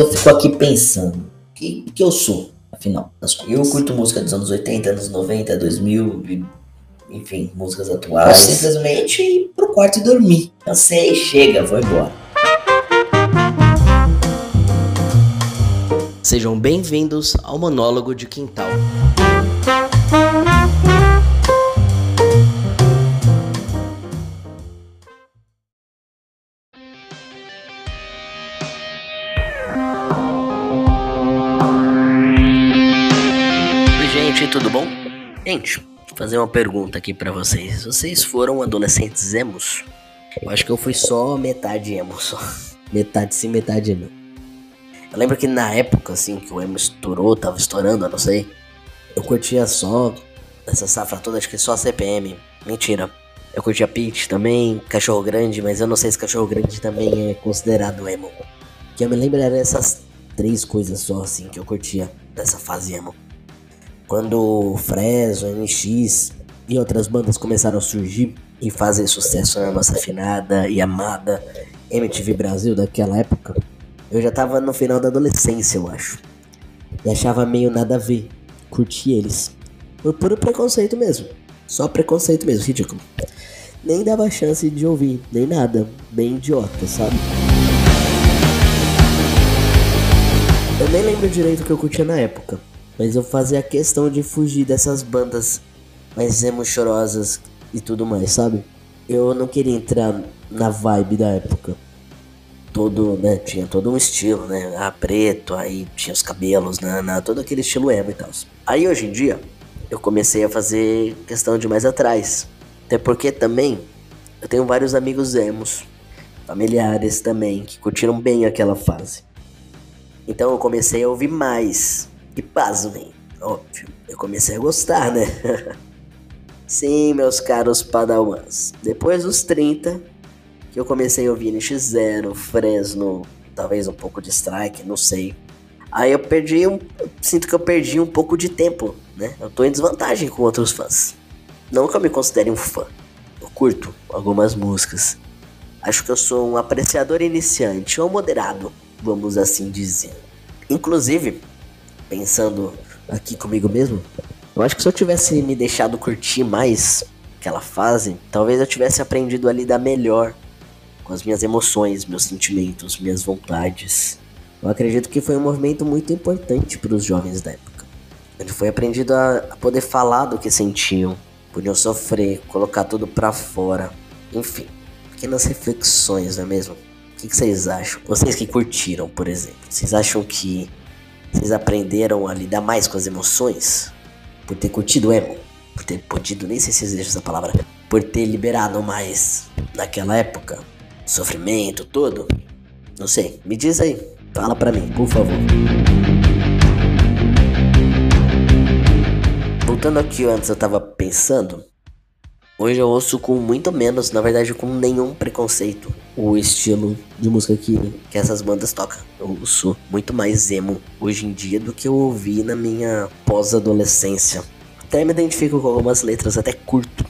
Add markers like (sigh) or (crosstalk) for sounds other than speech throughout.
eu fico aqui pensando, o que, que eu sou, afinal? Eu curto música dos anos 80, anos 90, 2000, enfim, músicas atuais. Eu simplesmente ir pro quarto e dormir. Cansei, chega, vou embora. Sejam bem-vindos ao Monólogo de Quintal. Tudo bom? Gente, vou fazer uma pergunta aqui para vocês. Vocês foram adolescentes emos? Eu acho que eu fui só metade emo, só. (laughs) Metade sim, metade emo. Eu lembro que na época, assim, que o emo estourou, tava estourando, eu não sei. Eu curtia só essa safra toda, acho que só a CPM. Mentira. Eu curtia Peach também, Cachorro Grande, mas eu não sei se Cachorro Grande também é considerado emo. Que eu me lembro era essas três coisas só, assim, que eu curtia dessa fase emo. Quando Fresno, NX e outras bandas começaram a surgir e fazer sucesso na nossa afinada e amada MTV Brasil daquela época, eu já tava no final da adolescência, eu acho. E achava meio nada a ver. Curti eles. Por puro preconceito mesmo. Só preconceito mesmo, ridículo. Nem dava chance de ouvir, nem nada. Bem idiota, sabe? Eu nem lembro direito o que eu curtia na época. Mas eu fazia questão de fugir dessas bandas mais emo chorosas e tudo mais, sabe? Eu não queria entrar na vibe da época. Todo, né? Tinha todo um estilo, né? Ah, preto, aí tinha os cabelos, né? né todo aquele estilo emo e tal. Aí hoje em dia, eu comecei a fazer questão de mais atrás. Até porque também eu tenho vários amigos emos, familiares também, que curtiram bem aquela fase. Então eu comecei a ouvir mais e pasmem, óbvio, eu comecei a gostar, né? (laughs) Sim, meus caros padawans, depois dos 30, que eu comecei a ouvir NX0, Fresno, talvez um pouco de Strike, não sei. Aí eu perdi um. Sinto que eu perdi um pouco de tempo, né? Eu tô em desvantagem com outros fãs. Não que eu me considere um fã. Eu curto algumas músicas. Acho que eu sou um apreciador iniciante ou moderado, vamos assim dizer. Inclusive, pensando aqui comigo mesmo, eu acho que se eu tivesse me deixado curtir mais aquela fase, talvez eu tivesse aprendido a lidar melhor com as minhas emoções, meus sentimentos, minhas vontades. Eu acredito que foi um movimento muito importante para os jovens da época. Onde foi aprendido a, poder falar do que sentiam, podiam sofrer, colocar tudo para fora. Enfim, pequenas reflexões, não é mesmo? O que vocês acham? Vocês que curtiram, por exemplo, vocês acham que vocês aprenderam a lidar mais com as emoções? Por ter curtido emo? Por ter podido, nem sei se existe essa palavra. Por ter liberado mais naquela época? Sofrimento todo? Não sei. Me diz aí. Fala pra mim, por favor. Voltando aqui antes, eu tava pensando Hoje eu ouço com muito menos, na verdade com nenhum preconceito, o estilo de música que, que essas bandas tocam. Eu ouço muito mais emo hoje em dia do que eu ouvi na minha pós-adolescência. Até me identifico com algumas letras, até curto.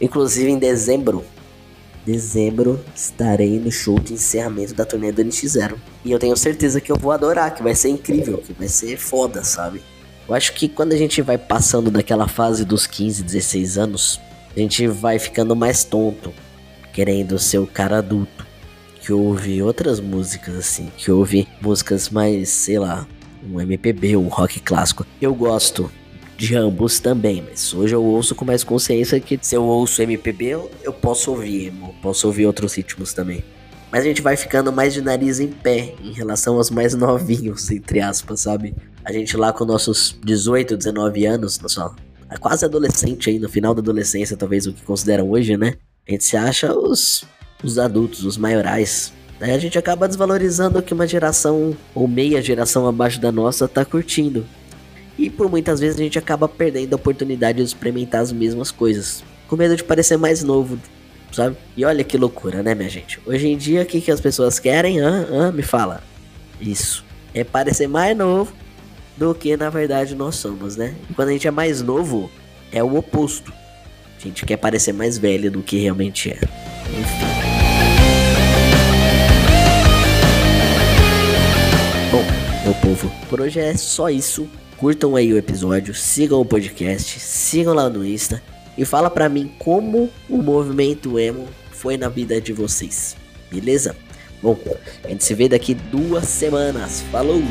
Inclusive em dezembro, dezembro estarei no show de encerramento da turnê do NX0. E eu tenho certeza que eu vou adorar, que vai ser incrível, que vai ser foda, sabe? Eu acho que quando a gente vai passando daquela fase dos 15, 16 anos, a gente vai ficando mais tonto, querendo ser o cara adulto, que ouve outras músicas assim, que ouve músicas mais, sei lá, um MPB, um rock clássico. Eu gosto de ambos também, mas hoje eu ouço com mais consciência que se eu ouço MPB, eu, posso ouvir emo, posso ouvir outros ritmos também. Mas a gente vai ficando mais de nariz em pé em relação aos mais (laughs) novinhos, entre aspas, sabe? A gente lá com nossos 18, 19 anos, nossa quase adolescente aí, no final da adolescência, talvez o que consideram hoje, né? A gente se acha os, os adultos, os maiorais. Aí a gente acaba desvalorizando o que uma geração ou meia geração abaixo da nossa tá curtindo. E por muitas vezes a gente acaba perdendo a oportunidade de experimentar as mesmas coisas. Com medo de parecer mais novo, sabe? E olha que loucura, né, minha gente? Hoje em dia, o que, que as pessoas querem? Ah, ah, me fala. Isso. É parecer mais novo do que na verdade nós somos, né? E quando a gente é mais novo, é o oposto. A gente quer parecer mais velho do que realmente é. Enfim. Bom, povo, por hoje é só isso. Curtam aí o episódio, sigam o podcast, sigam lá no Insta e fala pra mim como o movimento emo foi na vida de vocês. Beleza? Bom, a gente se vê daqui duas semanas. Falou!